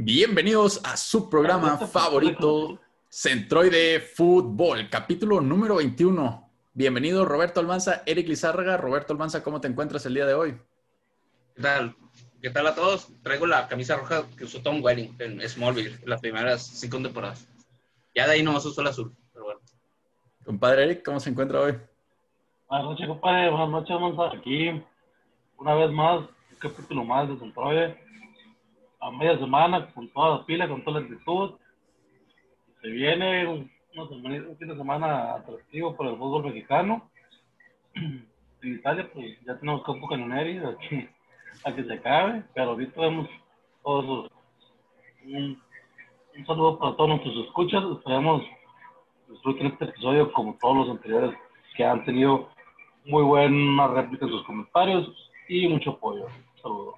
Bienvenidos a su programa favorito, Centroide Fútbol, capítulo número 21. Bienvenido Roberto Almanza, Eric Lizárraga. Roberto Almanza, ¿cómo te encuentras el día de hoy? ¿Qué tal? ¿Qué tal a todos? Traigo la camisa roja que usó Tom Welling en Smallville, las primeras cinco temporadas. Ya de ahí no usó el azul, pero bueno. Compadre Eric, ¿cómo se encuentra hoy? Buenas noches, compadre. Buenas noches, Almanza. Aquí, una vez más, un capítulo más de Centroide a media semana con toda la pila, con toda la actitud. Se viene un, un fin de semana atractivo para el fútbol mexicano. En Italia, pues ya tenemos Campo Canoneri aquí a que se acabe, pero ahorita vemos todos un, un, saludo para todos nuestros escuchas. Esperamos disfruten este episodio como todos los anteriores que han tenido muy buena réplica en sus comentarios y mucho apoyo. Saludos.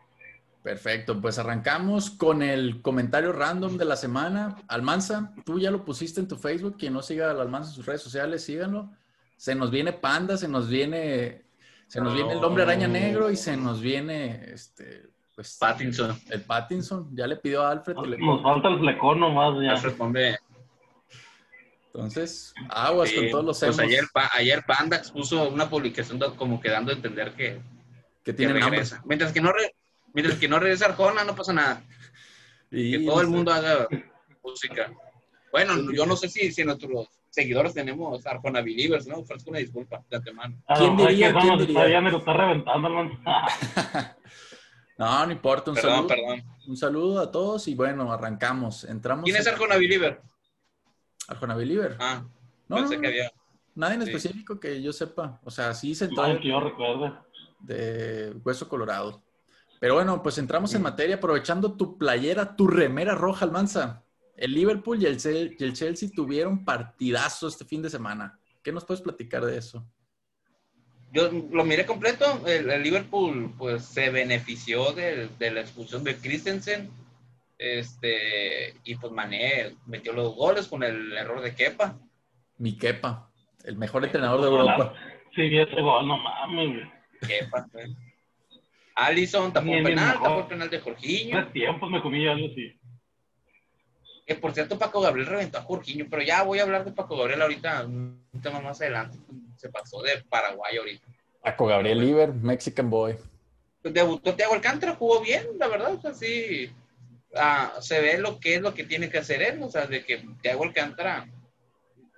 Perfecto, pues arrancamos con el comentario random de la semana. Almanza, tú ya lo pusiste en tu Facebook. Quien no siga al Almanza en sus redes sociales, síganlo. Se nos viene Panda, se nos viene, se nos viene el hombre araña negro y se nos viene este, pues, Pattinson. El Pattinson. Ya le pidió a Alfred. Nos, nos falta el flecón nomás. Ya. Alfred, hombre. Entonces, aguas sí, con todos los Pues ayer, ayer Panda expuso una publicación como que dando a entender que, que tiene regresa. Mientras que no re, Mientras que no regresa Arjona, no pasa nada. Y que todo el mundo haga música. Bueno, yo no sé si, si nuestros seguidores tenemos Arjona Believers, ¿no? Ofrezco una disculpa de antemano. ¿Quién diría? ¿Quién diría? Ya me lo está reventando, man. no, no importa. Un perdón, saludo. Perdón. Un saludo a todos y bueno, arrancamos. Entramos ¿Quién es Arjona Believer? Arjona Believer. Ah, no, pensé no, que había. Nadie en específico que yo sepa. O sea, sí se entró. No, que yo recuerde. De Hueso Colorado. Pero bueno, pues entramos en materia aprovechando tu playera, tu remera roja, Almanza. El Liverpool y el, y el Chelsea tuvieron partidazo este fin de semana. ¿Qué nos puedes platicar de eso? Yo lo miré completo. El, el Liverpool pues se benefició de, de, la expulsión de Christensen. Este, y pues Mané metió los goles con el error de Kepa. Mi Kepa, el mejor entrenador de Europa. Sí, ese gol, no mames. Kepa, güey. Allison tapó un penal, tapó el penal de Jorginho. Hace tiempos me comí algo así. Que por cierto, Paco Gabriel reventó a Jorginho, pero ya voy a hablar de Paco Gabriel ahorita, un tema más adelante. Se pasó de Paraguay ahorita. Paco Gabriel Liver, Mexican Boy. Debutó Thiago Alcántara, jugó bien, la verdad, o sea, sí. Ah, se ve lo que es lo que tiene que hacer él, o sea, de que Thiago Alcántara.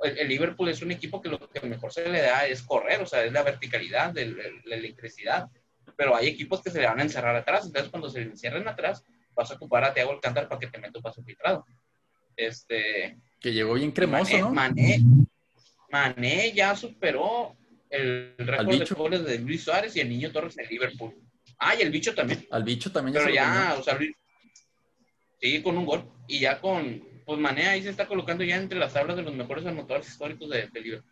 El, el Liverpool es un equipo que lo que mejor se le da es correr, o sea, es la verticalidad, la electricidad pero hay equipos que se le van a encerrar atrás, entonces cuando se le encierren atrás, vas a ocupar a Thiago Alcántara para que te meta un paso filtrado. Este, que llegó bien cremoso, Mané, ¿no? Mané, Mané, ya superó el récord de goles de Luis Suárez y el Niño Torres en Liverpool. Ah, y el bicho también. Al bicho también. Pero ya, o sea, sigue con un gol y ya con, pues Mané ahí se está colocando ya entre las tablas de los mejores anotadores históricos de, de Liverpool.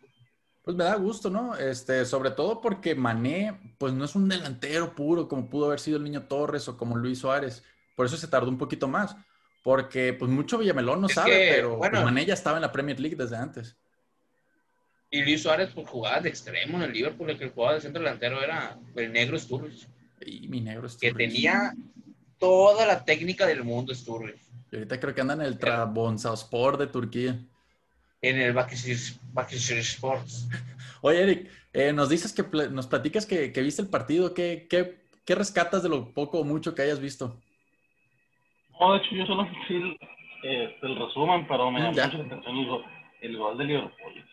Pues me da gusto, ¿no? Este, sobre todo porque Mané, pues no es un delantero puro como pudo haber sido el Niño Torres o como Luis Suárez. Por eso se tardó un poquito más. Porque, pues mucho Villamelón no Es sabe, que, pero bueno. pues, Mané ya estaba en la Premier League desde antes. Y Luis Suárez, pues jugaba de extremo en el Liverpool, el que jugaba de centro delantero era el negro Sturridge, Y mi negro es que tenía toda la técnica del mundo Sturridge. Y ahorita creo que anda en el Trabzonspor de Turquía. En el Bakishir Sports. Oye, Eric, eh, nos dices que pl nos platicas que, que, viste el partido. ¿Qué, ¿Qué, qué, rescatas de lo poco o mucho que hayas visto? No, de hecho, yo solo vi eh, el resumen, pero me llamó Ya. mucho la atención el, gol- el gol de Liverpool.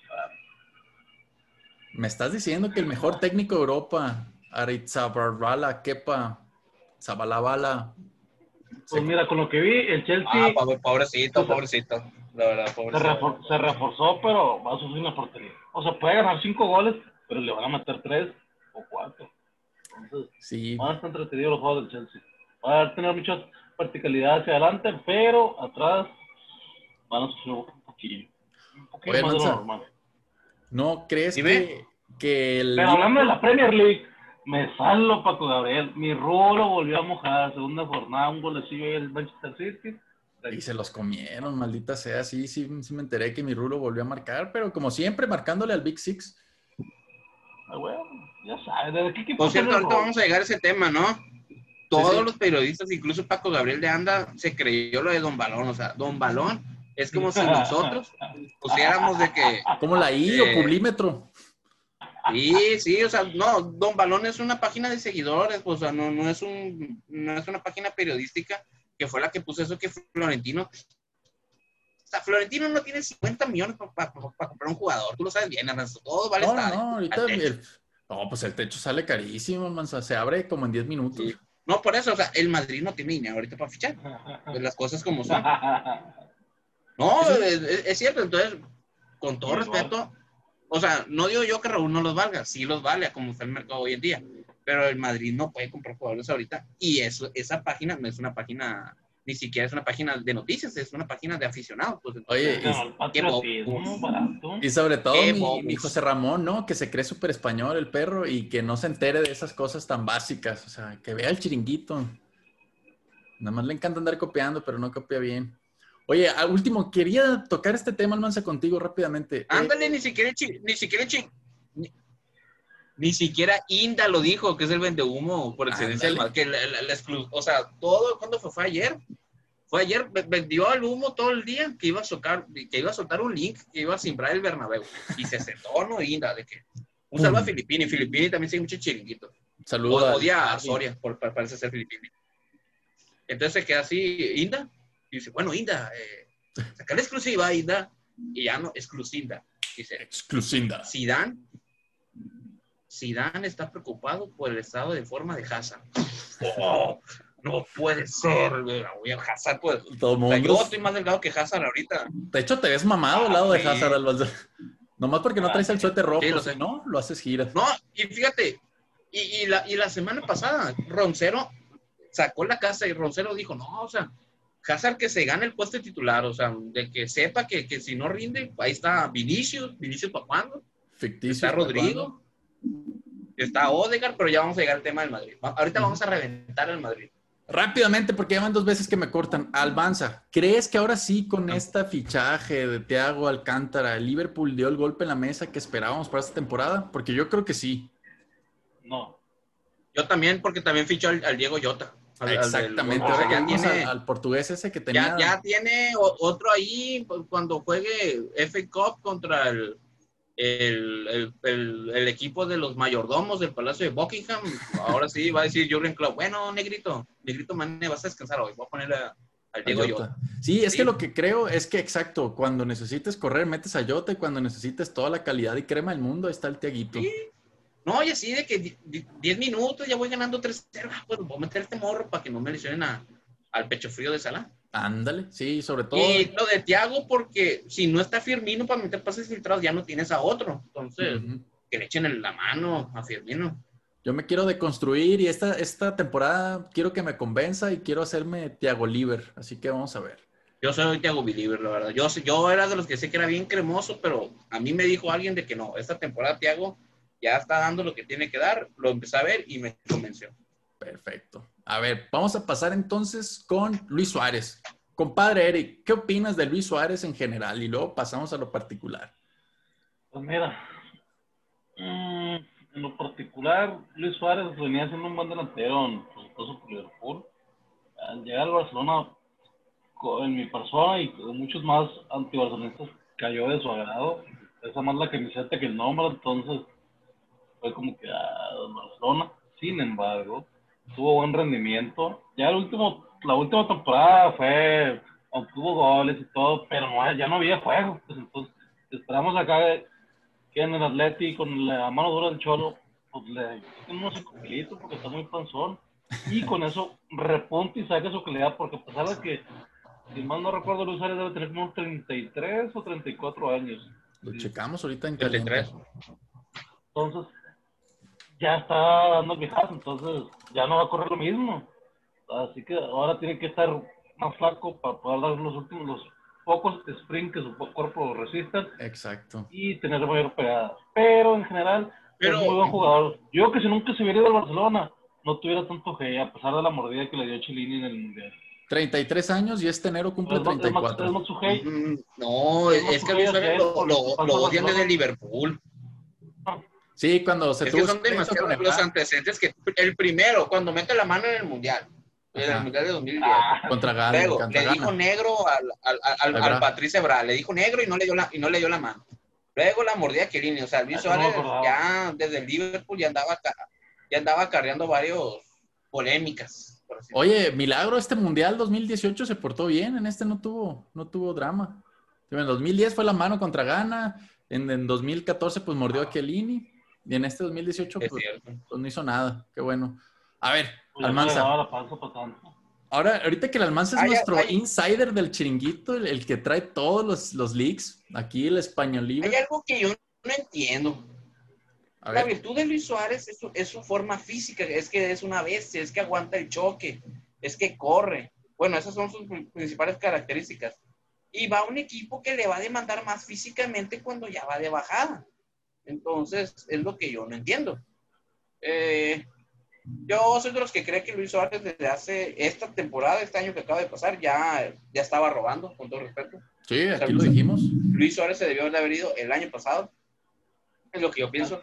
Me estás diciendo que el mejor técnico de Europa, Aritzabarala, Kepa, Zabalabala. Pues mira, con lo que vi, el Chelsea Ah, pobre- pobrecito, pobrecito. La verdad, se, pobrecito. refor- se reforzó, pero va a sufrir una portería. O sea, puede ganar cinco goles, pero le van a meter tres o cuatro. Entonces, Sí, van a estar entretenidos los juegos del Chelsea. Va a tener muchas, verticalidad hacia adelante, pero atrás van a sufrir un poquillo. Un poquillo Oye, más de lo normal. ¿No crees ¿Sí que, el... Pero hablando de la Premier League, me salgo Paco Gabriel. Mi rulo volvió a mojar. Segunda jornada, un golecillo ahí el Manchester City. Y se los comieron, maldita sea. Sí, sí, sí me enteré que mi Rulo volvió a marcar, pero como siempre, marcándole al Big Six. Ah, bueno, ya sabes, ¿de qué equipo Por cierto, ahorita vamos a llegar a ese tema, ¿no? Todos sí. los periodistas, incluso Paco Gabriel de Anda, se creyó lo de Don Balón. O sea, Don Balón es como si nosotros pusiéramos de que Como la I Eh. o Publímetro. Sí, sí, o sea, no, Don Balón es una página de seguidores, o sea, no, no es un, no es una página periodística que fue la que puso eso que Florentino. O sea, Florentino no tiene 50 millones para comprar un jugador, tú lo sabes bien, Ernesto, todo vale No, estar no, ahorita... el- No, pues el techo sale carísimo, manza. Se abre como en 10 minutos. Sí. No, por eso, o sea, el Madrid no tiene dinero ahorita para fichar, pues las cosas como son. No, es, es- es cierto, entonces, con todo respeto, o sea, no digo yo que Raúl no los valga, sí los vale, a como está el mercado hoy en día, pero el Madrid no puede comprar jugadores ahorita y eso, esa página no es una página, ni siquiera es una página de noticias, es una página de aficionados. Pues, Oye, No, patriotismo barato. Y sobre todo mi, José Ramón, ¿no? Que se cree súper español el perro y que no se entere de esas cosas tan básicas. O sea, que vea el chiringuito. Nada más le encanta andar copiando, pero no copia bien. Oye, al último, quería tocar este tema, Almanza, contigo rápidamente. Eh, ándale, ni siquiera, ni siquiera, ni, ni siquiera Inda lo dijo, que es el vendehumo por excelencia del que la, la- la exclu- o sea, todo, ¿cuándo fue? Fue ayer. Fue ayer, ve- vendió el humo todo el día que iba a soltar, que iba a soltar un link que iba a simbrar el Bernabéu. Y se sentó, ¿no? Inda, de que un saludo a Pum. Filipini. Filipini también sigue mucho chiringuito. Saludos. O- Odia a Soria, por, por- parece ser Filipini. Entonces se queda así, Inda, y dice, bueno, Inda, eh, saca la exclusiva, Inda, y ya no, exclusiva. Dice, Exclusinda. Zidane, Zidane está preocupado por el estado de forma de Hazard. Oh, no puede ser, güey, Hazard, pues. Todo O sea, yo mundo. estoy más delgado que Hazard ahorita. De hecho, te ves mamado al lado de Sí. Hazard, Almanza. Nomás porque no traes el suéter rojo, Sí, lo sé. no, lo haces giras. No, y fíjate, y, y la, y la semana pasada, Roncero sacó la casa y Roncero dijo, no, o sea, Hazard que se gane el puesto de titular, o sea, de que sepa que, que si no rinde, ahí está Vinicius, Vinicius para cuándo, Ficticio. está Rodrigo, está Odegaard, pero ya vamos a llegar al tema del Madrid. Ahorita vamos a reventar al Madrid. Rápidamente, porque ya van dos veces que me cortan. Albanza, ¿crees que ahora sí con este fichaje de Thiago Alcántara, el Liverpool dio el golpe en la mesa que esperábamos para esta temporada? Porque yo creo que sí. No. Yo también, porque también fichó al, al Diego Yota. al- al del- Exactamente. o sea, Ahora ya ya vimos tiene- al, al portugués ese que tenía. ya, ya tiene otro ahí cuando juegue FA Cup contra el, el, el- el- el equipo de los mayordomos del Palacio de Buckingham. Ahora sí va a decir Jurgen Klopp, bueno, negrito, negrito Mane, vas a descansar hoy, voy a poner a- al Diego Jota. Sí, es Sí. que lo que creo es que exacto, cuando necesites correr, metes a Jota y cuando necesites toda la calidad y crema del mundo, ahí está el Tiaguito. Sí. No, y así de que di- di- 10 minutos ya voy ganando 3-0, ah, pues voy a meter este morro para que no me lesionen a- al pecho frío de Salah. Ándale, sí, sobre todo. Y lo de Thiago, porque si no está Firmino para meter pases filtrados, ya no tienes a otro. Entonces, que le echen en la mano a Firmino. Yo me quiero deconstruir y esta, esta temporada quiero que me convenza y quiero hacerme Tiago Liver, así que vamos a ver. Yo soy Thiago Believer, la verdad. Yo, yo era de los que sé que era bien cremoso, pero a mí me dijo alguien de que no, esta temporada Thiago ya está dando lo que tiene que dar. Lo empecé a ver y me convenció. Perfecto. A ver, vamos a pasar entonces con Luis Suárez. Compadre Eric, ¿qué opinas de Luis Suárez en general? Y luego pasamos a lo particular. Pues mira, mm, en lo particular, Luis Suárez venía siendo un buen delantero en, por supuesto, por Liverpool. Al llegar al Barcelona, en mi persona y con muchos más antibarcelonistas, cayó de su agrado. Esa más la camiseta que el nombre, entonces fue como que a Barcelona. Sin embargo, tuvo buen rendimiento. Ya el último, la última temporada fue, obtuvo goles y todo, pero no, ya no había juego. Pues entonces, esperamos acá que en el Atleti con la mano dura del Cholo, pues le unos cinco kilitos porque está muy panzón. Y con eso repunte y saque su calidad, porque a pesar de que, si mal no recuerdo, Luis Suárez debe tener como unos 33 o 34 años. Lo checamos ahorita en 33. caliente. Entonces, ya está dando el viejazo, entonces ya no va a correr lo mismo. Así que ahora tiene que estar más flaco para poder dar los últimos, los pocos sprints que su cuerpo resistan Exacto. y tener mayor pegada. Pero en general, Pero- es muy buen jugador. Yo creo que si nunca se hubiera ido al Barcelona, no tuviera tanto que a pesar de la mordida que le dio Chilini en el Mundial. 33 años y este enero cumple Es más- es más- es 34. más su hate. Mm, No, es, que lo, lo odian desde Liverpool. Sí, cuando se Es tuvo que son demasiados los antecedentes que el primero, cuando mete la mano en el Mundial, en el Mundial de 2010, Ah, contra Gana. luego contra le Ghana. dijo negro al, al, al, al, Patrice le dijo negro y no le dio la, y no le dio la mano. Luego la mordida a Chiellini, o sea, Luis no me Suárez acordaba. ya desde el Liverpool ya andaba, ya andaba acarreando varios polémicas. por así Oye, Milagro, este Mundial 2018 se portó bien, en este no tuvo, no tuvo drama. En 2010 fue la mano contra Ghana, en, en 2014 pues mordió a Chiellini, y en este 2018 Es pues, pues, no hizo nada, qué bueno. A ver, pues no le Almanza, ahora, ahorita que el Almanza es Ay, nuestro ay. insider del chiringuito, el, el que trae todos los, los leaks, aquí el español Hay algo que yo no entiendo. A La ver, virtud de Luis Suárez es su, es su forma física, es que es una bestia, es que aguanta el choque, es que corre. Bueno, esas son sus pri- principales características. Y va a un equipo que le va a demandar más físicamente cuando ya va de bajada. Entonces, es lo que yo no entiendo. Eh, yo soy de los que cree que Luis Suárez desde hace esta temporada, este año que acaba de pasar, ya, ya estaba robando, con todo respeto. sí, aquí lo dijimos. Luis Suárez se debió de haber ido el año pasado. Es lo que yo pienso.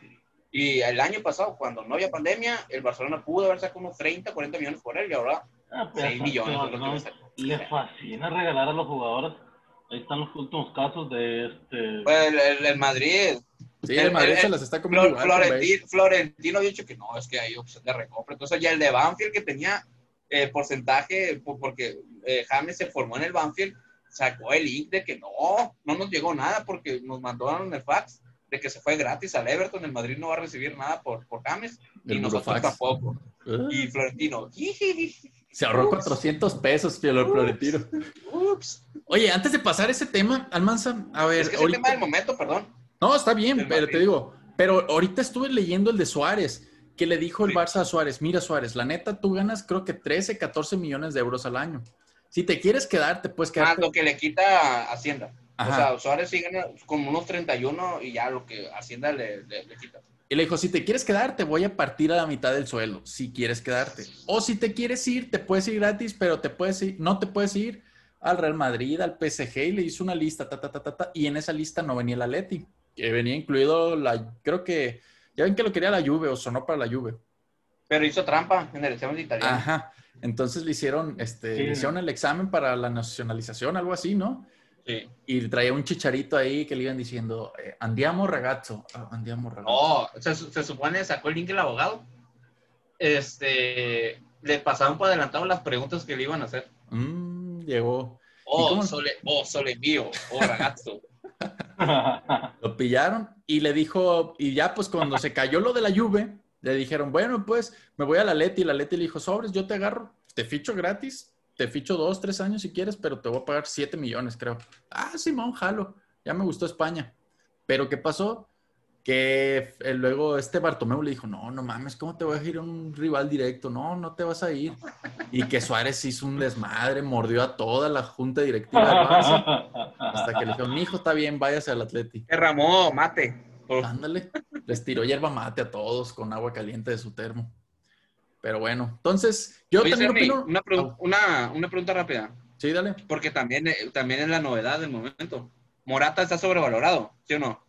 Y el año pasado, cuando no había pandemia, el Barcelona pudo haber sacado unos 30, 40 millones por él y ahora Ah, pues, 6 millones. pero es lo que no, le sacó. le fascina regalar a los jugadores. Ahí están los últimos casos de este. Pues el, el- el Madrid, Sí, El- el Madrid el- se las está comiendo Flor- igual. con Bale. Florentino, Florentino había dicho que no, es que hay opción de recompra. Entonces ya el de Banfield que tenía eh, porcentaje, po- porque eh, James se formó en el Banfield, sacó el link de que no, no nos llegó nada porque nos mandaron el fax de que se fue gratis al Everton, el Madrid no va a recibir nada por, por James y El nosotros Burofax. tampoco. Ah, Y Florentino, Se ahorró Ups. 400 pesos, Fielor Florentino. ups. Oye, antes de pasar ese tema, Almanza, a ver, Es que es el tema del momento, perdón. No, está bien, pero Madrid. te digo, pero ahorita estuve leyendo el de Suárez, que le dijo el Sí. Barça a Suárez, mira Suárez, la neta, tú ganas creo que 13, 14 millones de euros al año. Si te quieres quedar, te puedes quedar. Más lo que le quita Hacienda. Ajá. O sea, Suárez sí gana como unos 31 y ya lo que Hacienda le, le- le quita. Y le dijo, si te quieres quedar, te voy a partir a la mitad del sueldo, si quieres quedarte. O si te quieres ir, te puedes ir gratis, pero te puedes ir, no te puedes ir al Real Madrid, al PSG, y le hizo una lista, ta, ta, ta, ta, ta, y en esa lista no venía el Atleti, que venía incluido la, creo que, ya ven que lo quería la Juve, o sonó para la Juve. Pero hizo trampa en el examen de italiano. Ajá. Entonces le hicieron, este, Sí. le hicieron el examen para la nacionalización, algo así, ¿no? Sí. Y traía un chicharito ahí que le iban diciendo, eh, andiamo ragazzo, ah, andiamo ragazzo. No, se, se supone, sacó el link el abogado. Este, le pasaron por adelantado las preguntas que le iban a hacer. Mm, llegó. Oh, sole, oh, sole mío, oh, ragazzo. Lo pillaron y le dijo, y ya pues cuando se cayó lo de la Juve, le dijeron, bueno, pues me voy a la Leti. Y la Leti le dijo, sobres, yo te agarro, te ficho gratis, te ficho dos, tres años si quieres, pero te voy a pagar siete millones, creo. Ah, Simón, jalo, ya me gustó España. Pero ¿qué pasó? Que eh, luego este Bartomeu le dijo, no, no mames, ¿cómo te voy a ir a un rival directo? No, no te vas a ir. Y que Suárez hizo un desmadre, mordió a toda la junta directiva del Barça, hasta que le dijeron, mi hijo está bien, váyase al Atleti. Derramó mate. Ándale, les tiró hierba mate a todos con agua caliente de su termo. Pero bueno, entonces, yo Oye, también opino. una, pregu- una, una pregunta rápida, Sí, dale. porque también, eh, también es la novedad del momento. Morata está sobrevalorado, ¿sí o no?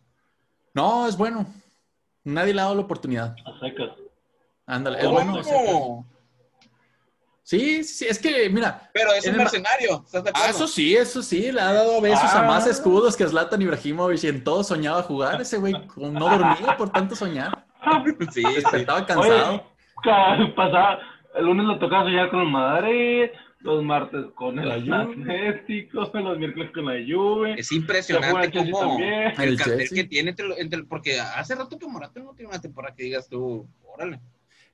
No, es bueno. Nadie le ha dado la oportunidad. A secas. Ándale, es ¿Cómo? bueno. Sí, sí, es que, mira, Pero es un mercenario, ¿estás de acuerdo? ah, eso sí, eso sí, le ha dado besos a Ah. más escudos que Zlatan Ibrahimovic y en todo soñaba jugar. Ese güey no dormía por tanto soñar. Sí, sí. Estaba cansado. Oye, pasaba, el lunes lo tocaba soñar con el Madrid, los martes con el La. Atlético, los miércoles con la Juve. Es impresionante cómo el, El cartel Chelsea. que tiene, entre, porque hace rato que Morata no tiene una temporada que digas tú, órale.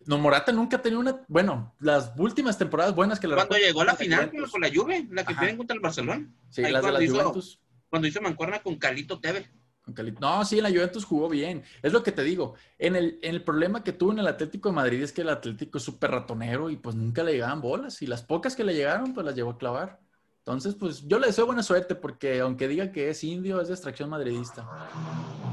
No, Morata nunca ha tenido una. Bueno, las últimas temporadas buenas que le Cuando llegó a la final con la Juve, la que pierden contra el Barcelona, Sí, Ahí las de la cuando hizo- Juventus. cuando hizo mancuerna con Calito Tevez. No, sí, en la Juventus jugó bien. Es lo que te digo. En el, en el problema que tuvo en el Atlético de Madrid es que el Atlético es súper ratonero y pues nunca le llegaban bolas. Y las pocas que le llegaron, pues las llevó a clavar. Entonces, pues yo le deseo buena suerte porque aunque diga que es indio, es de extracción madridista.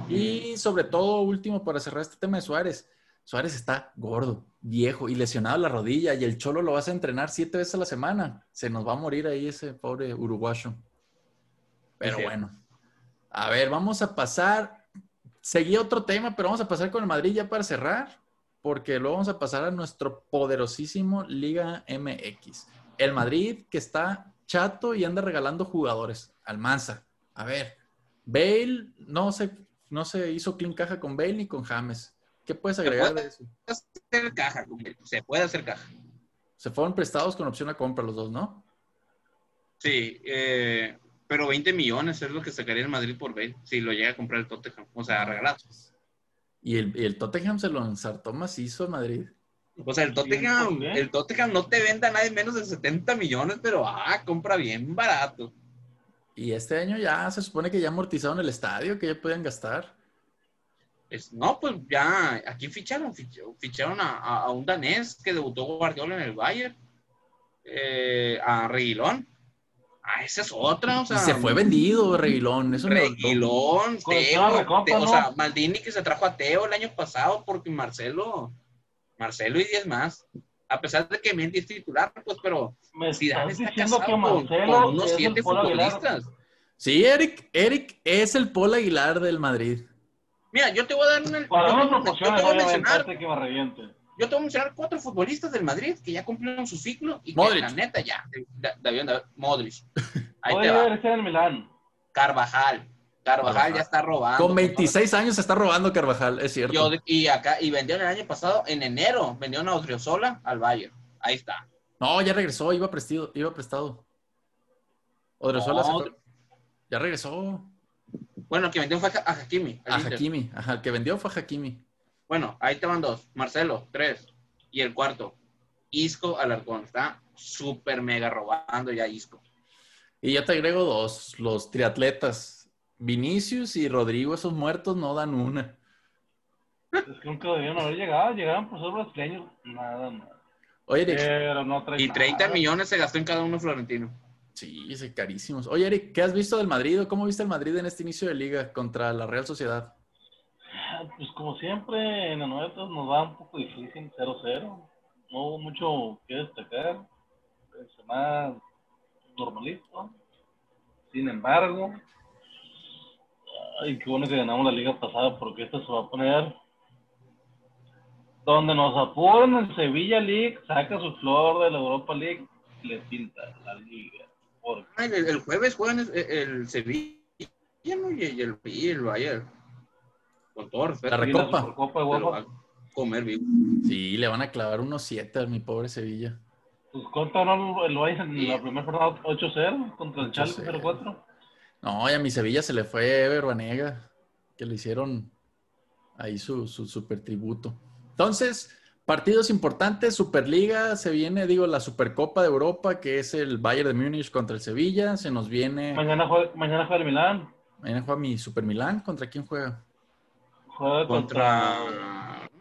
Y sobre todo, último, para cerrar este tema de Suárez. Suárez está gordo, viejo y lesionado la rodilla y el Cholo lo vas a entrenar siete veces a la semana. Se nos va a morir ahí ese pobre uruguayo. Pero bueno, a ver, vamos a pasar. Seguí otro tema, pero vamos a pasar con el Madrid ya para cerrar, porque luego vamos a pasar a nuestro poderosísimo Liga MX. El Madrid que está chato y anda regalando jugadores. Almanza. A ver, Bale no se, no se hizo clean caja con Bale ni con James. ¿Qué puedes agregar de eso? Hacer caja Se puede hacer caja. Se fueron prestados con opción a compra los dos, ¿no? Sí, eh, pero 20 millones es lo que sacaría el Madrid por Bale si lo llega a comprar el Tottenham. O sea, regalado. Y el, el Tottenham se lo ensartó macizo a Madrid. O sea, el Tottenham, el Tottenham no te vende a nadie menos de 70 millones, pero ah, compra bien barato. Y este año ya se supone que ya amortizaron el estadio, que ya pueden gastar. no, pues ya aquí ficharon, ficharon a, un danés que debutó Guardiola en el Bayern, eh, a Reguilón. Ah, esa es otra, o sea. se fue vendido, Reguilón. Eso Reguilón, Teo, o sea, Maldini que se trajo a Teo el año pasado porque Marcelo, Marcelo y 10 más. A pesar de que Mendy es titular, pues, pero Me Zidane está diciendo que Marcelo con, unos siete futbolistas. Sí, Eric, Eric es el Paul Aguilar del Madrid. Mira, yo te voy a dar una. Para una proporción, que me reviente yo te voy a mencionar cuatro futbolistas del Madrid que ya cumplieron su ciclo y que la neta ya, David, Modric. Ahí te va. En Milán. Carvajal. Carvajal, ya está robando. Con 26 años se está robando Carvajal, es cierto. y acá, y vendieron el año pasado, en enero, vendieron a Odriozola al Bayern. Ahí está. No, ya regresó, iba prestado. Iba prestado. Odriozola ya regresó. Bueno, el que vendió fue a Hakimi. A Hakimi, ajá, el que vendió fue a Hakimi. Bueno, ahí te van dos. Marcelo, tres. Y el cuarto, Isco Alarcón. Está súper mega robando ya Isco. Y ya te agrego dos. Los triatletas. Vinicius y Rodrigo, esos muertos no dan una. Es que nunca debían haber llegado. Llegaron por ser brasileños. Nada más. Oye, Eric. Pero no y 30 millones se gastó en cada uno florentino. Sí, es carísimos. Oye, Eric, ¿qué has visto del Madrid? ¿Cómo viste el Madrid en este inicio de liga contra la Real Sociedad? Pues como siempre, en la nuestra nos va un poco difícil, 0-0. No hubo mucho que destacar. más normalito. Sin embargo, ay, qué bueno que ganamos la liga pasada porque esta se va a poner donde nos apuran el Sevilla League, saca su flor de la Europa League y le pinta la liga. el, jueves juegan el, Sevilla y el, y el Bayern. La recopa. comer vivo. Sí, le van a clavar unos 7 a mi pobre Sevilla. Pues cuánto no lo hay en la primera jornada 8-0 contra el Chalco 0-4. No, y a mi Sevilla se le fue Ever Banega, que le hicieron ahí su, su super tributo. Entonces, partidos importantes, Superliga, se viene, digo, la Supercopa de Europa, que es el Bayern de Múnich contra el Sevilla, se nos viene... Mañana juega, mañana juega el Milán. Mañana juega mi Super Milán, ¿contra quién juega? Contra.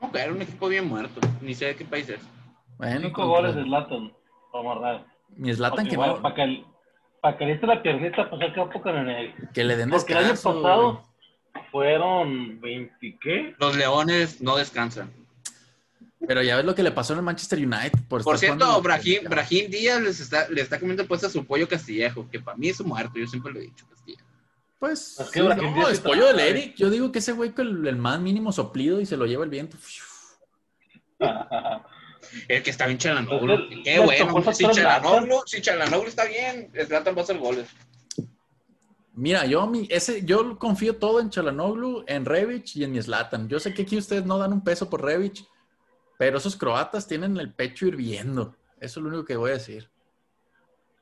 No, era un equipo bien muerto. Ni sé de qué país es. Bueno, Cinco goles de Slatan. Vamos a Mi Slatan que va. Para que, para que le la piernita, pues que poco en el. Que le den Porque el año pasado fueron 20, ¿qué? Los Leones no descansan. Pero ya ves lo que le pasó en el Manchester United. Por, por cierto, Brahim, Brahim, Díaz les está, le está comiendo puesta a su pollo castillejo, que para mí es un muerto, yo siempre lo he dicho, Castillejo. Pues, no, es pollo del Eric. Yo digo que ese güey con el, más mínimo soplido y se lo lleva el viento. el que está bien Chalanoglu. Qué bueno. Si Chalanoglu, si Chalanoglu está bien, Slatan va a hacer goles. Mira, yo, ese, yo confío todo en Chalanoglu, en Revich y en mi Slatan. Yo sé que aquí ustedes no dan un peso por Revich, pero esos croatas tienen el pecho hirviendo. Eso es lo único que voy a decir.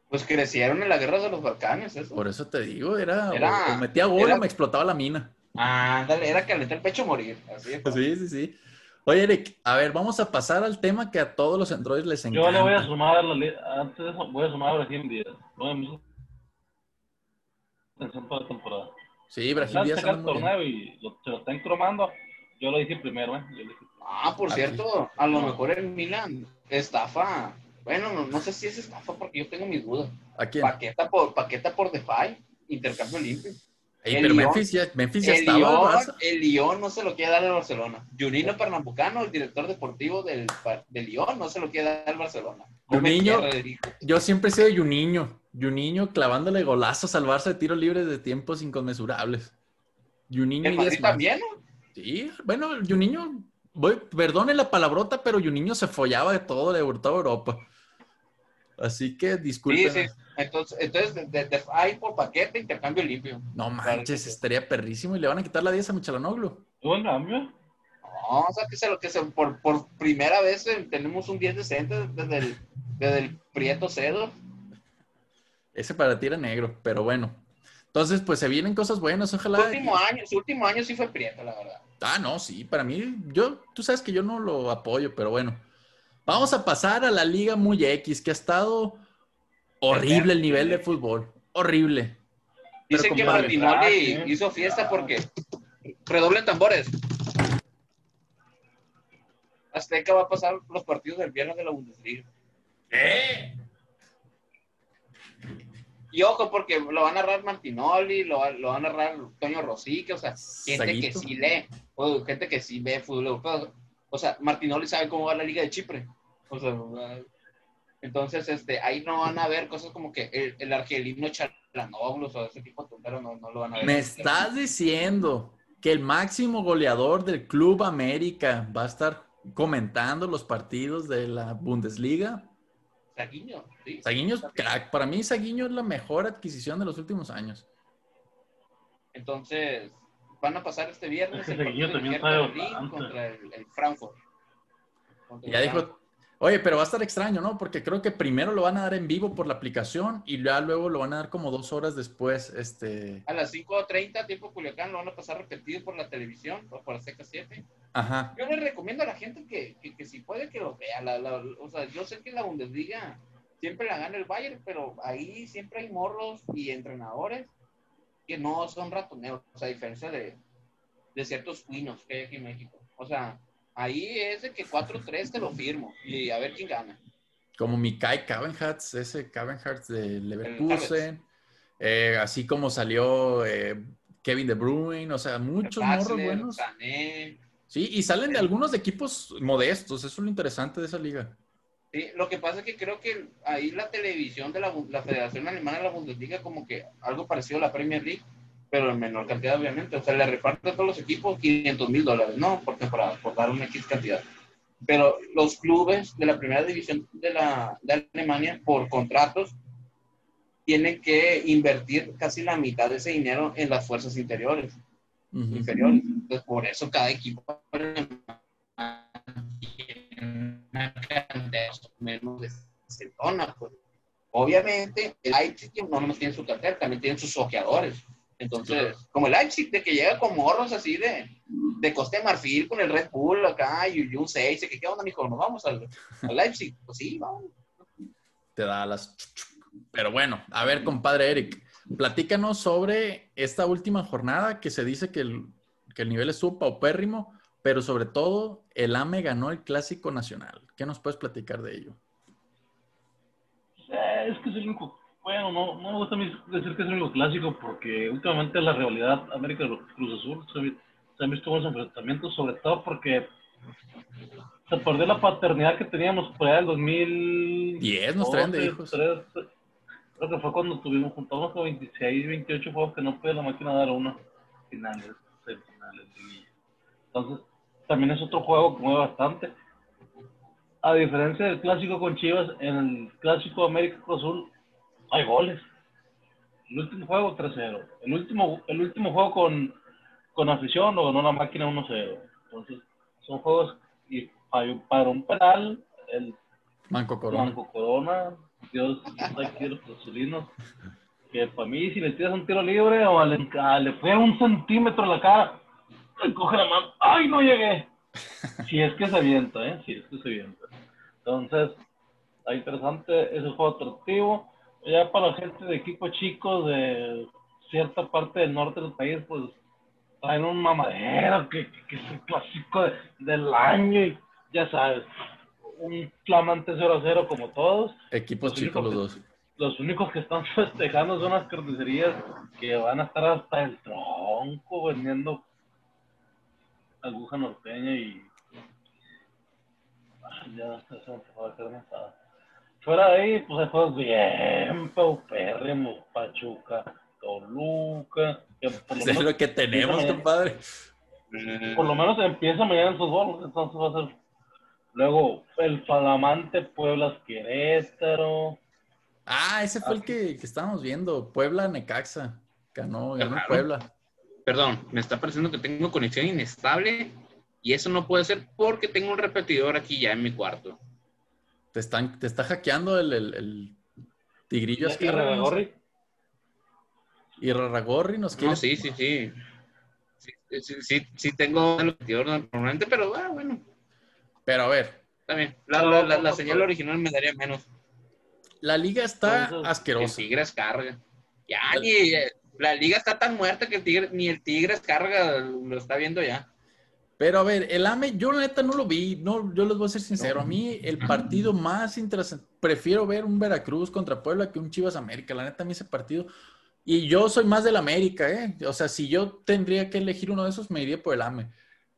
Pues crecieron en la guerra de los Balcanes, eso. Por eso te digo, era, o, metía gol o me explotaba la mina. Ah, dale, era calentar el pecho morir. Así sí, sí, sí. Oye, Eric, a ver, vamos a pasar al tema que a todos los androides les encanta. Yo le voy a sumar, antes de eso, voy a sumar a 100 días. Atención para la temporada. Sí, Brahim Díaz el muy bien. torneo y lo- se lo están cromando. Yo lo dije primero, ¿eh? Yo lo dije Ah, por Ah, cierto, a lo mejor el Milan estafa. Bueno, no, no sé si es estafa porque yo tengo mis dudas. ¿A quién? Paqueta por, paqueta por DeFi, intercambio limpio. Ey, el pero Lyon- Memphis ya, Memphis ya El estaba. Lyon, el Lyon no se lo quiere dar al Barcelona. Junino Pernambucano, el director deportivo del, del Lyon, no se lo quiere dar al Barcelona. Juninho. Yo siempre he sido Juninho. Juninho clavándole golazos al Barça de tiros libres de tiempos inconmensurables. Juninho El y Madrid 10 más. también, ¿no? Sí, bueno, Juninho, voy, perdone la palabrota, pero Juninho se follaba de todo, de toda Europa. Así que Sí, disculpen. sí. Entonces, entonces de, de- DeFi por paquete, intercambio limpio. No manches, sí. estaría perrísimo y le van a quitar la 10 a Michalanoglu. Buen cambio. No, o sea, que, se, lo- que se, por, por primera vez eh, tenemos un 10 decente desde el, desde el Prieto Cedo. Ese para ti era negro, pero bueno. Entonces, pues se vienen cosas buenas, Su ojalá. último año, su último año sí fue Prieto, la verdad. Ah, no, sí, para mí, yo, tú sabes que yo no lo apoyo, pero bueno. Vamos a pasar a la Liga Muy X, que ha estado horrible el nivel de fútbol. Horrible. Dicen que Martinoli sí. hizo fiesta porque redoblen tambores. Azteca va a pasar los partidos del viernes de la Bundesliga. Y ojo, porque lo va a narrar Martinoli, lo lo va a narrar Toño Rosique, o sea, gente que sí lee, o gente que sí ve fútbol europeo. O sea, Martinoli sabe cómo va la Liga de Chipre. O sea, entonces, este, ahí no van a ver cosas como que el, el argelino Chalanoglu o ese tipo de tonteros no, no lo van a ver. Me estás diciendo que el máximo goleador del Club América va a estar comentando los partidos de la Bundesliga. Saguiño, sí. Saguiño es crack. Para mí, Saguiño es la mejor adquisición de los últimos años. Entonces, van a pasar este viernes Es que el partido también contra el, el Frankfurt. Contra Ya el dijo, oye, pero va a estar extraño, ¿no? Porque creo que primero lo van a dar en vivo por la aplicación y ya luego lo van a dar como dos horas después. Este, A las 5.30, tiempo Culiacán, lo van a pasar repetido por la televisión o por Azteca 7. ajá. Yo les recomiendo a la gente que, que, que si puede que lo vea. La, la- o sea, yo sé que la Bundesliga siempre la gana el Bayern, pero ahí siempre hay morros y entrenadores que no son ratoneros, o sea, a diferencia de, de ciertos cuinos que hay aquí en México. O sea, ahí es de que 4-3 te lo firmo y a ver quién gana. Como Mikai Cavenhatz, ese Cavenhatz de Leverkusen. eh, así como salió eh, Kevin De Bruyne, o sea, muchos morros buenos. Sané. Sí, y salen de algunos de equipos modestos, eso es lo interesante de esa liga. Sí, lo que pasa es que creo que ahí la televisión de la Federación Alemana de la Bundesliga como que algo parecido a la Premier League, pero en menor cantidad obviamente. O sea, le reparte a todos los equipos 500 mil dólares, ¿no? Por temporada, por dar una X cantidad. Pero los clubes de la primera división de, la, de Alemania, por contratos, tienen que invertir casi la mitad de ese dinero en las fuerzas interiores Ujú. inferiores. Entonces, por eso cada equipo tiene una cantidad menos de pues. Obviamente, el Leipzig no nomás tiene su cartera, también tiene sus ojeadores. Entonces, como el Leipzig, de que llega con morros así de, de Costa de Marfil con el Red Bull acá y, y un 6, que qué onda, mijo, nos vamos al, al Leipzig. Pues sí, vamos. te da las... Pero bueno, a ver, compadre Eric, platícanos sobre esta última jornada que se dice que el, que el nivel estuvo paupérrimo, pero sobre todo el AME ganó el Clásico Nacional. ¿Qué nos puedes platicar de ello? Eh, es que es el único. Bueno, no, no me gusta decir que es único clásico porque últimamente la rivalidad América Cruz Azul se, se han visto buenos enfrentamientos, sobre todo porque se perdió la paternidad que teníamos por allá del 2000. 10 nos traen de 12, hijos. 13, creo que fue cuando tuvimos, juntamos con 26, 28 juegos que no puede la máquina dar uno. Finales, semifinales. Entonces, también es otro juego que mueve bastante. A diferencia del clásico con Chivas, en el clásico América Cruz Azul hay goles. El último juego 3-0. El último, el último juego con, con afición lo ganó la máquina 1-0. Entonces, son juegos y para, para un penal, el Manco Corona. Blanco Corona, Dios aquí los azulinos. Que para mí, si le tiras un tiro libre o le, a- le pega un centímetro en la cara, le coge la mano. ¡Ay, no llegué! Si es que se avienta, ¿eh? Si es que se avienta. Entonces, está interesante ese juego atractivo. Ya para la gente de equipos chicos, de cierta parte del norte del país, pues traen un mamadero que, que, que es el clásico de- del año y ya sabes, un flamante 0-0 como todos. Equipos Los chicos los dos. Los únicos que están festejando son las carnicerías que van a estar hasta el tronco vendiendo aguja norteña y. Ay, ya se me la carne asada. Fuera de ahí, pues juegos bien paupérrimos, Pachuca, Toluca, que por lo, Es lo que tenemos, mañana. compadre. por lo menos empieza mañana el fútbol, entonces va a ser. Luego, el Flamante Pueblas Querétaro. Ah, ese fue el que, que estábamos viendo. Puebla Necaxa. Ganó, ganó Claro. Puebla. Perdón, me está pareciendo que tengo conexión inestable y eso no puede ser porque tengo un repetidor aquí ya en mi cuarto. Te, están, te está hackeando el, el, el tigrillo Y. Raragorri. Y Raragorri nos quiere. No, sí, sí, sí. Sí, sí, sí, sí tengo el normalmente, pero ah, bueno, Pero a ver, está bien. La, la, la, la señal original me daría menos. la liga está Entonces, El asquerosa. Tigres carga. Ya, ni eh, la liga está tan muerta que el tigre, ni el Tigres carga, lo está viendo ya. Pero a ver, el AME, yo la neta no lo vi. No, yo les voy a ser sincero. A mí, el partido más interesante, prefiero ver un Veracruz contra Puebla que un Chivas América. La neta, a mí ese partido. Y yo soy más del América, ¿eh? O sea, si yo tendría que elegir uno de esos, me iría por el AME.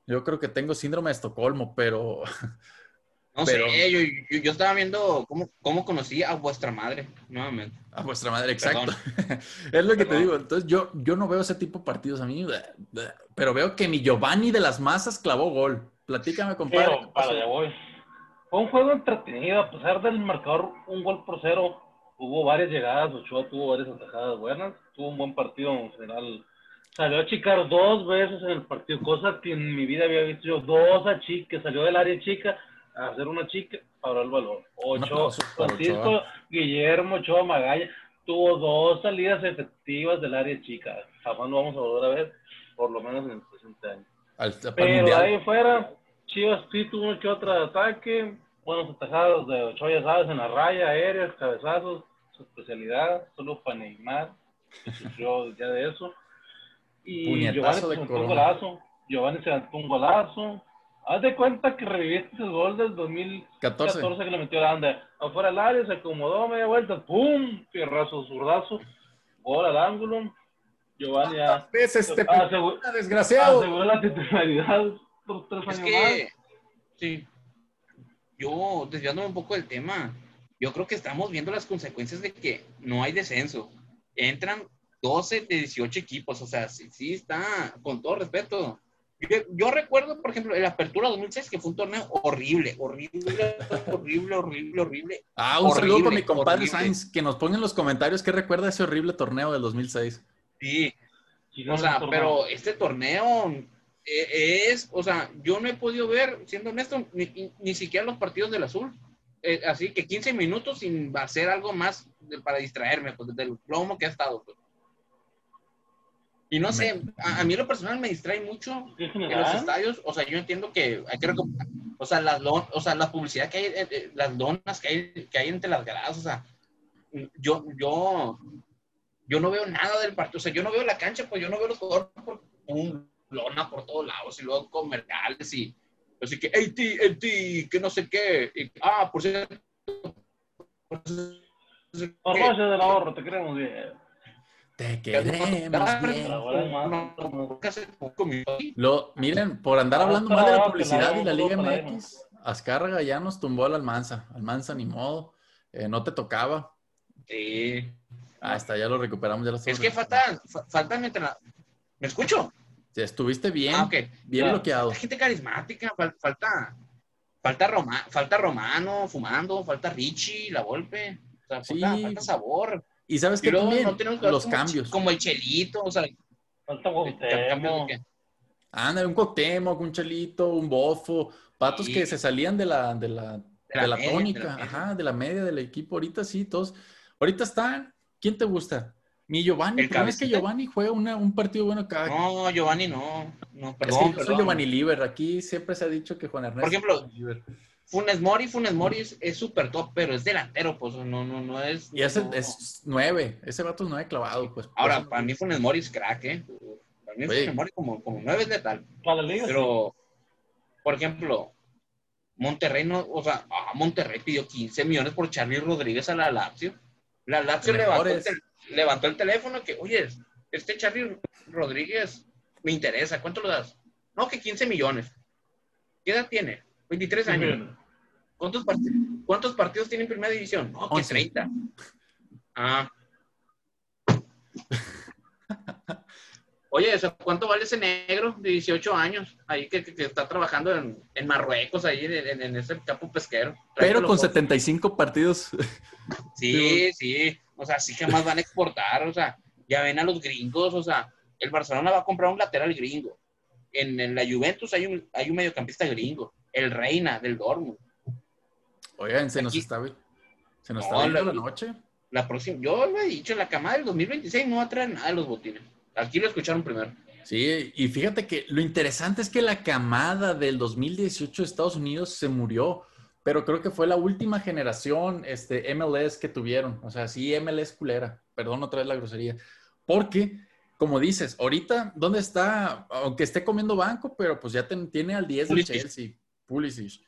Yo creo que tengo síndrome de Estocolmo, pero No Pero- sé, yo, yo, yo estaba viendo cómo, cómo conocí a vuestra madre, nuevamente. a vuestra madre, exacto. Es lo que te digo. Entonces, yo, yo no veo ese tipo de partidos a mí, pero veo que mi Giovanni de las Masas clavó gol. Platícame, compadre. ¿qué Pero, para allá voy. Fue un juego entretenido, a pesar del marcador, un gol por cero. Hubo varias llegadas, Ochoa tuvo varias atajadas buenas, tuvo un buen partido en general. Salió a achicar dos veces en el partido, cosa que en mi vida había visto yo. Dos achiques, salió del área chica hacer una chica para el balón. Para Francisco Ochoa. Guillermo Ochoa Magalla tuvo dos salidas efectivas del área chica. Jamás lo vamos a volver a ver, por lo menos en el presente año. Al, Pero de ahí fuera, Chivas sí tuvo que otro ataque, buenos atajados de Ochoa, ya sabes, en la raya, aéreas, cabezazos, su especialidad, solo para Neymar, que sufrió ya de eso. Y Puñetazo Giovanni se aventó un golazo, Giovanni se aventó un golazo. Haz de cuenta que reviviste el gol del 2014 14. que le metió la anda. Afuera del área, se acomodó media vuelta, ¡pum! Fierrazo, zurdazo, gol al ángulo. Giovanni ya veces te aseguró, desgraciado. aseguró la titularidad por tres Es años más. que, sí, yo desviándome un poco del tema, yo creo que estamos viendo las consecuencias de que no hay descenso. Entran 12 de 18 equipos, o sea, sí, sí está, con todo respeto. Yo, yo recuerdo, por ejemplo, el Apertura 2006, que fue un torneo horrible, horrible, horrible, horrible, horrible. Ah, un saludo Horrible, para mi compadre horrible. Sainz, que nos ponga en los comentarios qué recuerda ese horrible torneo del 2006. Sí, O sea, pero este torneo eh, es, o sea, yo no he podido ver, siendo honesto, ni, ni- ni siquiera los partidos del azul. Eh, así que 15 minutos sin hacer algo más de- para distraerme, pues, del plomo que ha estado. pues. Y no sé, a, a mí lo personal me distrae mucho en los estadios. O sea, yo entiendo que hay que recuperar, o sea, las lon- o sea, la publicidad que hay, eh, eh, las donas que hay, que hay entre las gradas, o sea, yo, yo, yo no veo nada del partido, o sea, yo no veo la cancha, pues yo no veo los jugadores por un lona por todos lados y luego comerciales y así que, AT, AT, que no sé qué, y, ah, por cierto, por cierto, del ahorro, te queremos bien. Te que- queremos bien. Lo, miren, por andar Ah, hablando más de la publicidad y la Liga MX, Azcárraga ya nos tumbó al Almanza. Almanza, ni modo. Eh, no te tocaba. Sí. Ah, está, ya lo recuperamos. Ya lo Es que faltan entrenadores. ¿Me escucho? Estuviste bien, Ah, bien Ya. bloqueado. Hay gente carismática, fal- falta, falta, Roma, falta Romano fumando, falta Richie, la golpe. O sea, falta sabor. Y sabes que también no los como, cambios. Como el Chelito, o sea, Falta Anda, un Cuauhtémoc, un Chelito, un Bofo, patos Sí. que se salían de la, de la, de la la media, tónica, de la media. ajá, de la media del equipo. Ahorita sí, todos. Ahorita están. ¿Quién te gusta? Mi Giovanni, El pero es que. Giovanni juega una- un partido bueno cada. No, Giovanni no. No, es perdón, que yo soy. Giovanni Liver. Aquí siempre se ha dicho que Juan Ernesto. Por ejemplo, es Giovanni Liver. Funes Mori, Funes Mori es súper top, pero es delantero, pues no, no, no es. Y ese no. es nueve. Ese vato es nueve clavado, pues. Ahora, Pues, para mí Funes Mori es crack, ¿eh? Para mí. Funes Mori como, como nueve es letal. Para la liga. Pero, por ejemplo, Monterrey no, o sea, ah, Monterrey pidió 15 millones por Charlie Rodríguez a la Lazio. La Lazio levantó el, levantó el teléfono que, oye, este Charlie Rodríguez me interesa, ¿cuánto lo das? No, que 15 millones. ¿Qué edad tiene? 23 Sí, años. ¿Cuántos, parti- ¿Cuántos partidos tiene en primera división? No, que Once. 30. Ah. Oye, o sea, ¿cuánto vale ese negro de 18 años ahí que, que- que está trabajando en, en Marruecos, ahí en, en- en ese campo pesquero? Pero con por- 75 partidos. Sí, sí. O sea, sí que más van a exportar. O sea, ya ven a los gringos. O sea, el Barcelona va a comprar un lateral gringo. En, en la Juventus hay un, hay un mediocampista gringo. El Reina del Dortmund. Oigan, se nos está, se nos No, está viendo la- la noche. La próxima, yo lo he dicho, la camada del 2026 no va a traer nada de los botines. Aquí lo escucharon primero. Sí, y fíjate que lo interesante es que la camada del 2018 de Estados Unidos se murió, pero creo que fue la última generación este, MLS que tuvieron. O sea, sí, MLS culera. Perdón otra vez la grosería. Porque, como dices, ahorita, ¿dónde está? Aunque esté comiendo banco, pero pues ya ten- tiene al 10 del Pulisic. Chelsea, Pulisic.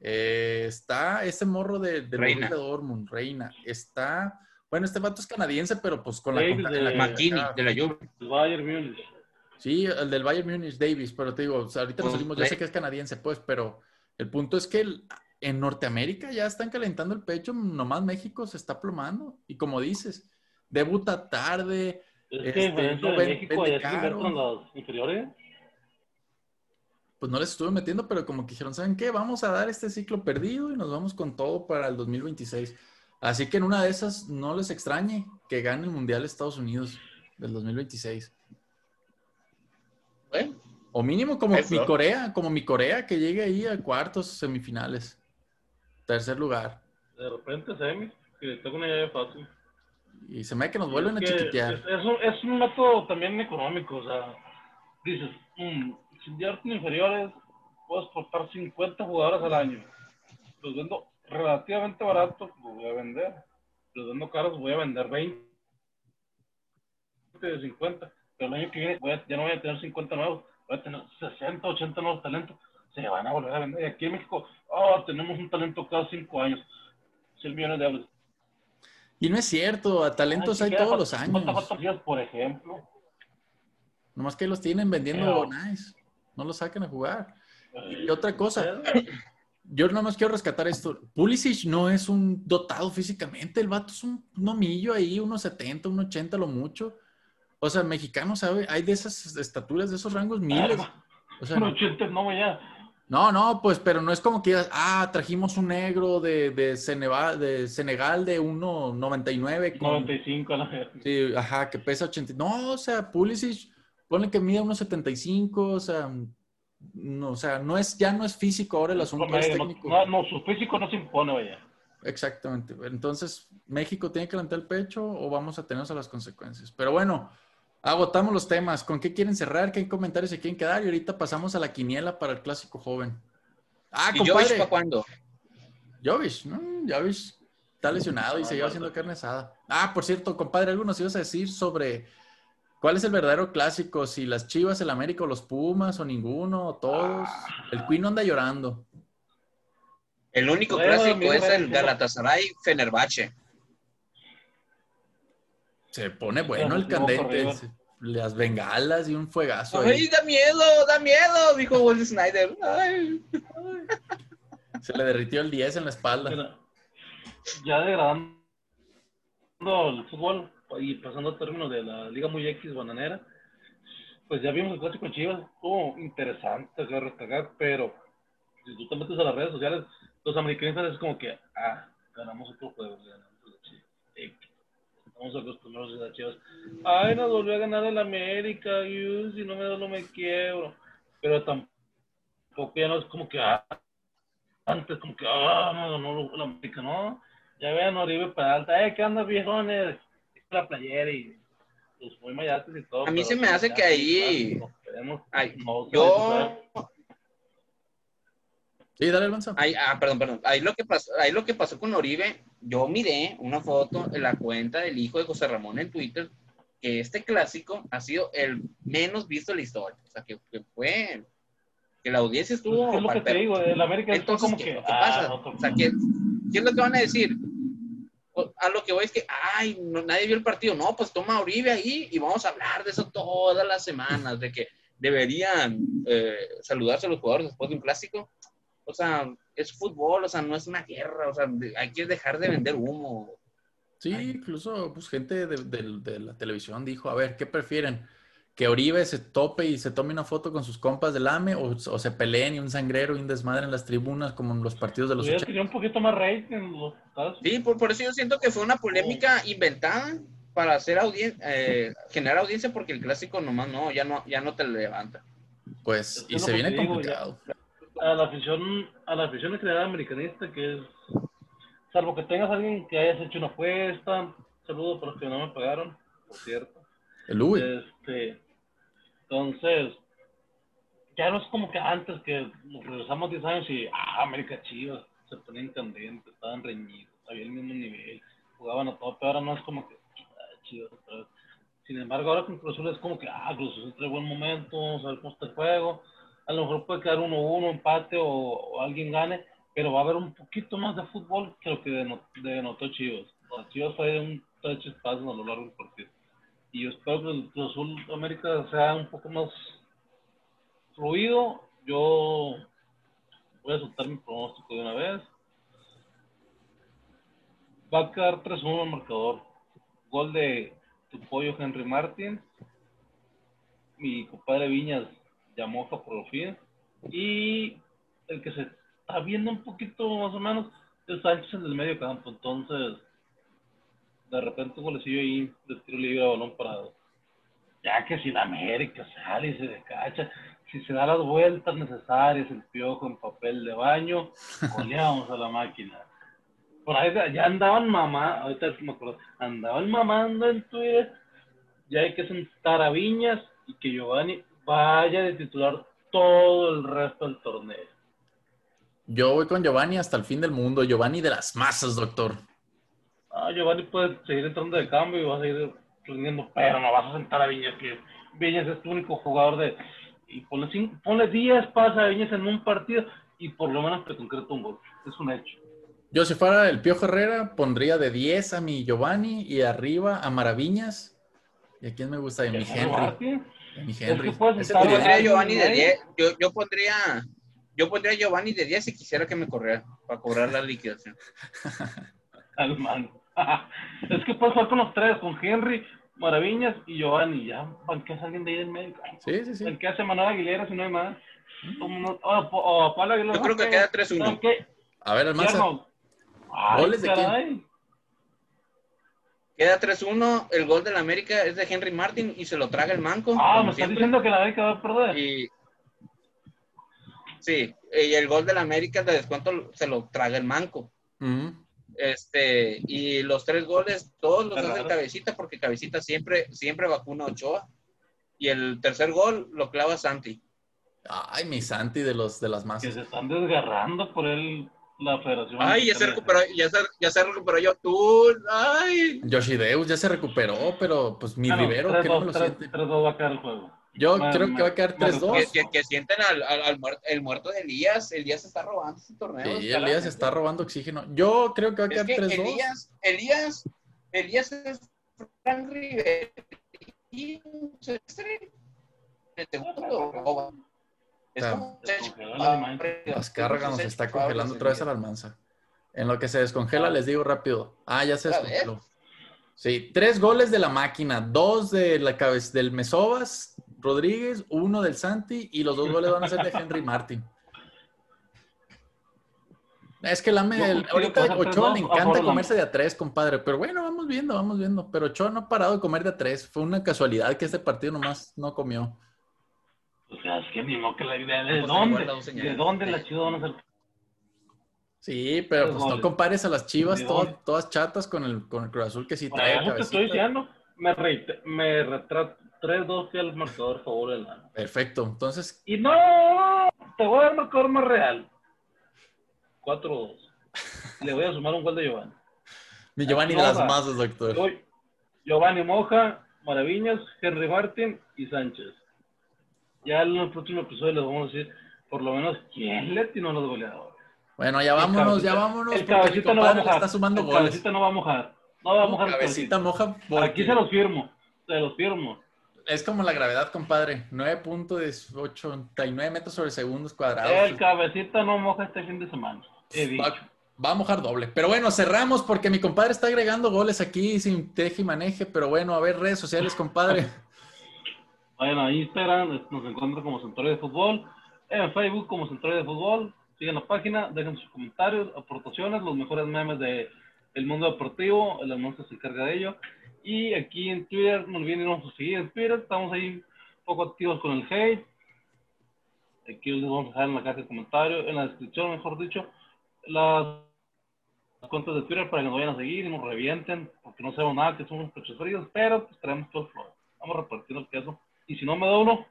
Eh, está ese morro de, de Reina. Dortmund, Reina. Está, bueno, este vato es canadiense, pero pues con la... Davis de- la- McKinney, de la Juve. El Bayern Múnich. Sí, el del Bayern Munich, Davis, pero te digo, o sea, ahorita nos Pues, salimos, yo sé que es canadiense, pues, pero el punto es que el- en Norteamérica ya están calentando el pecho, nomás México se está plomando. Y como dices, debuta tarde, Es Este, que de ven- México, vende caro. inferiores. Pues no les estuve metiendo, pero como que dijeron, ¿saben qué? Vamos a dar este ciclo perdido y nos vamos con todo para el 2026. Así que en una de esas, no les extrañe que gane el Mundial Estados Unidos del 2026. Bueno, O mínimo como Eso. mi Corea, como mi Corea, que llegue ahí a cuartos, semifinales. Tercer lugar. De repente, semi, que tengo una llave fácil. Y se me ve que nos vuelven a Es que chiquitear. Es, es un, es un método también económico, o sea, dices, mm, si en inferiores, puedo exportar 50 jugadores al año. Los vendo relativamente baratos, los voy a vender. Los vendo caros, voy a vender 20 de 50. Pero el año que viene voy a- ya no voy a tener 50 nuevos, voy a tener 60, 80 nuevos talentos. Se van a volver a vender. Y aquí en México, oh, tenemos un talento cada 5 años. 100 millones de euros. Y no es cierto, a talentos Ay, hay todos los años. por ejemplo. Nomás que los tienen vendiendo nice. No los sacan a jugar. Y otra cosa, yo nada más quiero rescatar esto. Pulisic no es un dotado físicamente. El vato es un, un homillo ahí, unos 70, unos 80 lo mucho. O sea, mexicano, ¿sabe? Hay de esas estaturas, de esos rangos miles. O sea, No, 80 no, ya. No, no, pues, pero no es como que ah, trajimos un negro de, de, Senegal, de Senegal de 1.99 con... 95 a la vez. Sí, ajá, que pesa 80. No, o sea, Pulisic, ponle que mide 1.75, o sea, no, o sea, no es, ya no es físico ahora el asunto, es no- técnico. No, no, su físico no se impone, vaya. Exactamente. Entonces, ¿México tiene que levantar el pecho o vamos a tenernos a las consecuencias? Pero bueno, agotamos los temas. ¿Con qué quieren cerrar? ¿Qué comentarios se quieren quedar? Y ahorita pasamos a la quiniela para el clásico joven. Ah, ¿Y Jovic compadre. para cuándo? Jovic, ¿no? Jovic está lesionado y se lleva haciendo carne asada. Ah, por cierto, compadre, algo nos ibas a decir sobre cuál es el verdadero clásico, si las Chivas, el América o los Pumas o ninguno o todos. El Queen no anda llorando. El único Bueno, clásico es el. Galatasaray Fenerbahce. Se pone bueno el candente. Las bengalas y un fuegazo Ay, da miedo, da miedo, dijo Wes Snyder. Ay. Se le derritió el 10 en la espalda. Ya degradando el fútbol y pasando a términos de la Liga Muy X bananera, pues ya vimos el clásico Chivas, estuvo interesante que rescatar, pero si tú te metes a las redes sociales, los americanistas es como que, ah, ganamos otro juego, ganamos a Chivas. Estamos acostumbrados a las Chivas. Ay, nos volvió a ganar el América, y si no me da, no me quiebro. Pero tampoco ya no es como que, ah, antes como que, ah, no, no, la América, no. Ya vean Oribe Peralta, eh, ¿qué onda, viejones? La playera y los muy mayates y todo. A mí se me hace que ahí- Ay, no, Yo, Sí, dale, Almanza. Ahí, ah, perdón, perdón. Ahí lo, que pasó, ahí lo que pasó con Oribe, yo miré una foto en la cuenta del hijo de José Ramón en Twitter, que este clásico ha sido el menos visto en la historia. O sea, que, que fue, que la audiencia estuvo... Es lo que te digo, el América es Entonces, como ¿qué, que... qué ah, pasa? otro- O sea, ¿qué, qué es lo que van a decir? A lo que voy es que, ay, no- nadie vio el partido. No, pues toma a Uribe ahí y vamos a hablar de eso todas las semanas, de que deberían eh, saludarse a los jugadores después de un clásico. O sea, es fútbol, o sea, no es una guerra, o sea, hay que dejar de vender humo. Sí, incluso pues, gente de, de- de la televisión dijo, a ver, ¿qué prefieren? ¿Que Oribe se tope y se tome una foto con sus compas del AME o, o se peleen y un sangrero y un desmadre en las tribunas como en los partidos de los Hubiera 80? tenido un poquito más rating, los-. Sí, por, por eso yo siento que fue una polémica inventada para hacer audien eh, generar audiencia porque el clásico nomás no, ya no, ya no te levanta. Pues, Es y se viene digo, complicado. a la afición, a la afición en general americanista, que es, salvo que tengas alguien que hayas hecho una apuesta, saludo para los que no me pagaron, por cierto. El Uy. Este, entonces, ya no es como que antes que nos regresamos 10 años y, ah, América Chivas, se ponían candentes, estaban reñidos, había el mismo nivel, jugaban a todo, pero ahora no es como que, ah, Chivas otra vez. Sin embargo, ahora con Cruz Azul es como que, ah, Cruz Azul trae buen momento, vamos a ver cómo está el juego. A lo mejor puede quedar 1-1, empate o, alguien gane, pero va a haber un poquito más de fútbol que lo que deno- denotó Chivas. Chivas fue un tres chispazos a lo largo del partido. Y espero que el Azul América sea un poco más fluido. Yo voy a soltar mi pronóstico de una vez. Va a quedar 3-1 el marcador. Gol de tu pollo Henry Martin. Mi compadre Viñas Yamoja por fin. Y el que se está viendo un poquito más o menos es Sánchez en el medio campo. Entonces, de repente un golecillo ahí de tiro libre a balón parado. Ya que si la América sale y se descacha, si se da las vueltas necesarias, el piojo en papel de baño, goleamos a la máquina. Por ahí ya andaban mamá, ahorita me acuerdo, andaban mamando en Twitter, ya hay que sentar a Viñas y que Giovanni vaya de titular todo el resto del torneo. Yo voy con Giovanni hasta el fin del mundo. Giovanni de las masas, doctor. Ah, Giovanni puede seguir entrando de cambio y va a seguir rindiendo, pero no vas a sentar a Viñas, que Viñas es tu único jugador de... Y ponle, cinco, ponle 10 pases a Viñas en un partido y por lo menos te concreta un gol. Es un hecho. Yo, si fuera el Piojo Herrera, pondría de 10 a mi Giovanni y arriba a Maraviñas. ¿Y a quién me gusta? A mi Henry. Mi Es Henry. Yo pondría a Giovanni de ¿no? 10, yo, yo pondría, yo pondría a Giovanni de 10 si quisiera que me corriera para cobrar la liquidación. al man. es que puedes jugar con los tres, con Henry, Maraviñas y Giovanni. Ya banqueas a alguien de ahí en medio. Sí, sí, sí. El que hace Manuel Aguilera, si no hay más. No- O, o, Pablo Aguilera. Yo creo que queda 3-1. Ok, A ver, Almanza. ¿Goles de quién? caray. Queda 3-1, el gol del América es de Henry Martin y se lo traga el manco. Ah, me estás diciendo que la América va a perder. Y, sí, y el gol del América de descuento se lo traga el manco. Ujú. Este, y los tres goles, todos los hace. Cabecita, porque Cabecita siempre, siempre vacuna a Ochoa. Y el tercer gol lo clava Santi. Ay, mi Santi de, los, de las Que masas. se están desgarrando por él la federación. Ay, ya se recuperó, ya se, ya se recuperó yo tú. Ay. Yoshideus ya se recuperó, pero pues mi Ah, no, Rivero, que no lo 3-2, siente. 3-2 va a quedar el juego. Yo creo que va a quedar me- 3-2. Que, que- que sienten al, al, al muerto, el muerto de Elías. Elías está robando este torneo. Sí. Elías está robando oxígeno. Yo creo que va a quedar que 3-2. Elías, Elías, Elías es Frank Rivera. Y el segundo lo roba. Es Claro. cargas nos está congelando otra vez a la almanza. En lo que se descongela, les digo rápido. Ah, ya se descongeló. Sí, tres goles de la máquina, dos de la cabeza del Mesobas, Rodríguez, uno del Santi y los dos goles van a ser de Henry Martin. Es que la me, Yo el- ahorita Ochoa le 3-2 a encanta comerse de a tres, compadre. Pero bueno, vamos viendo, vamos viendo. Pero Ochoa no ha parado de comer de a tres. Fue una casualidad que este partido nomás no comió. O sea, es que ni modo que la idea de dónde, de dónde las chivas van a ser. Sí, pero pues no compares a las chivas ¿De todas, chatas con el, con el Cruz Azul que sí trae te estoy diciendo, me, reite- me retrato 3-2 que el marcador favor de la. Perfecto. Entonces, Y no, te voy a dar marcador más real. 4-2. Le voy a sumar un gol de Giovanni. Mi Giovanni de las masas, doctor. Giovanni Moja, Maraviñas, Henry Martin y Sánchez. Ya en el próximo episodio les vamos a decir por lo menos quién le tiró los goleadores. Bueno, ya El vámonos, ya vámonos. El cabecita no va a mojar. está sumando el goles. cabecita no va a mojar. No va a mojar el Cabecita moja. porque Aquí se los firmo. Se los firmo. Es como la gravedad, compadre. 9.89 metros sobre segundos cuadrados. El cabecita no moja este fin de semana. Va, va a mojar doble. Pero bueno, cerramos porque mi compadre está agregando goles aquí sin teje y maneje. Pero bueno, a ver, redes sociales, compadre. Vayan a Instagram, nos encuentran como Centro de Fútbol. En Facebook como Centro de Fútbol. Sigan la página, dejen sus comentarios, aportaciones, los mejores memes de, del mundo deportivo. El anuncio se encarga de ello. Y aquí en Twitter, no olviden irnos a seguir en Twitter. Estamos ahí un poco activos con el hate. Aquí les vamos a dejar en la caja de comentarios, en la descripción, mejor dicho, las cuentas de Twitter para que nos vayan a seguir y nos revienten, porque no sabemos nada, que somos pechos fríos, pero pues traemos todo el flow. Vamos repartiendo el queso. Y si no me da uno,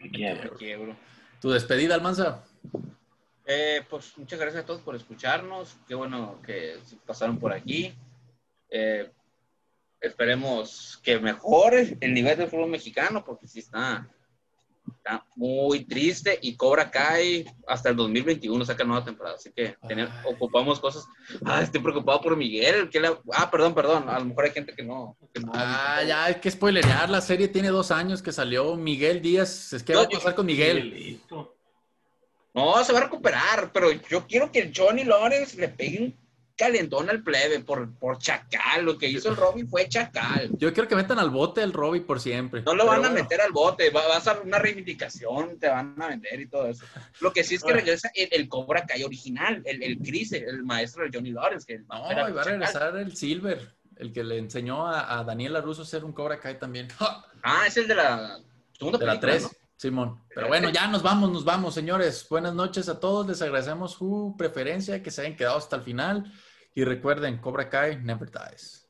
me quiero. Quiebro. Tu despedida, Almanza. Eh, pues muchas gracias a todos por escucharnos. Qué bueno que pasaron por aquí. Eh, esperemos que mejore el nivel del fútbol mexicano, porque sí está, está muy triste y Cobra Kai hasta el 2021 saca nueva temporada. Así que Ay. ocupamos cosas. Ah, estoy preocupado por Miguel. que le- Ah, perdón, perdón. A lo mejor hay gente que no. que no- Ah, ya hay que spoilerear. La serie tiene dos años que salió. Miguel Díaz. Es que No, va a pasar con Miguel. No, se va a recuperar, pero yo quiero que el Johnny Lawrence le pegue un calentón al plebe por, por chacal. Lo que hizo el Robin fue chacal. Yo quiero que metan al bote al Robbie por siempre. No lo van a bueno. meter al bote, va, va a ser una reivindicación, te van a vender y todo eso. Lo que sí es que regresa el, el Cobra Kai original, el, el Chris, el maestro de Johnny Lawrence. Que No, era y va a regresar el Silver, el que le enseñó a, a Daniel Laruso a ser un Cobra Kai también. ¡Ja! Ah, es el de la segunda De la película, 3, ¿no? Simón. Pero bueno, ya nos vamos, nos vamos, señores. Buenas noches a todos. Les agradecemos su preferencia, que se hayan quedado hasta el final. Y recuerden, Cobra Kai never dies.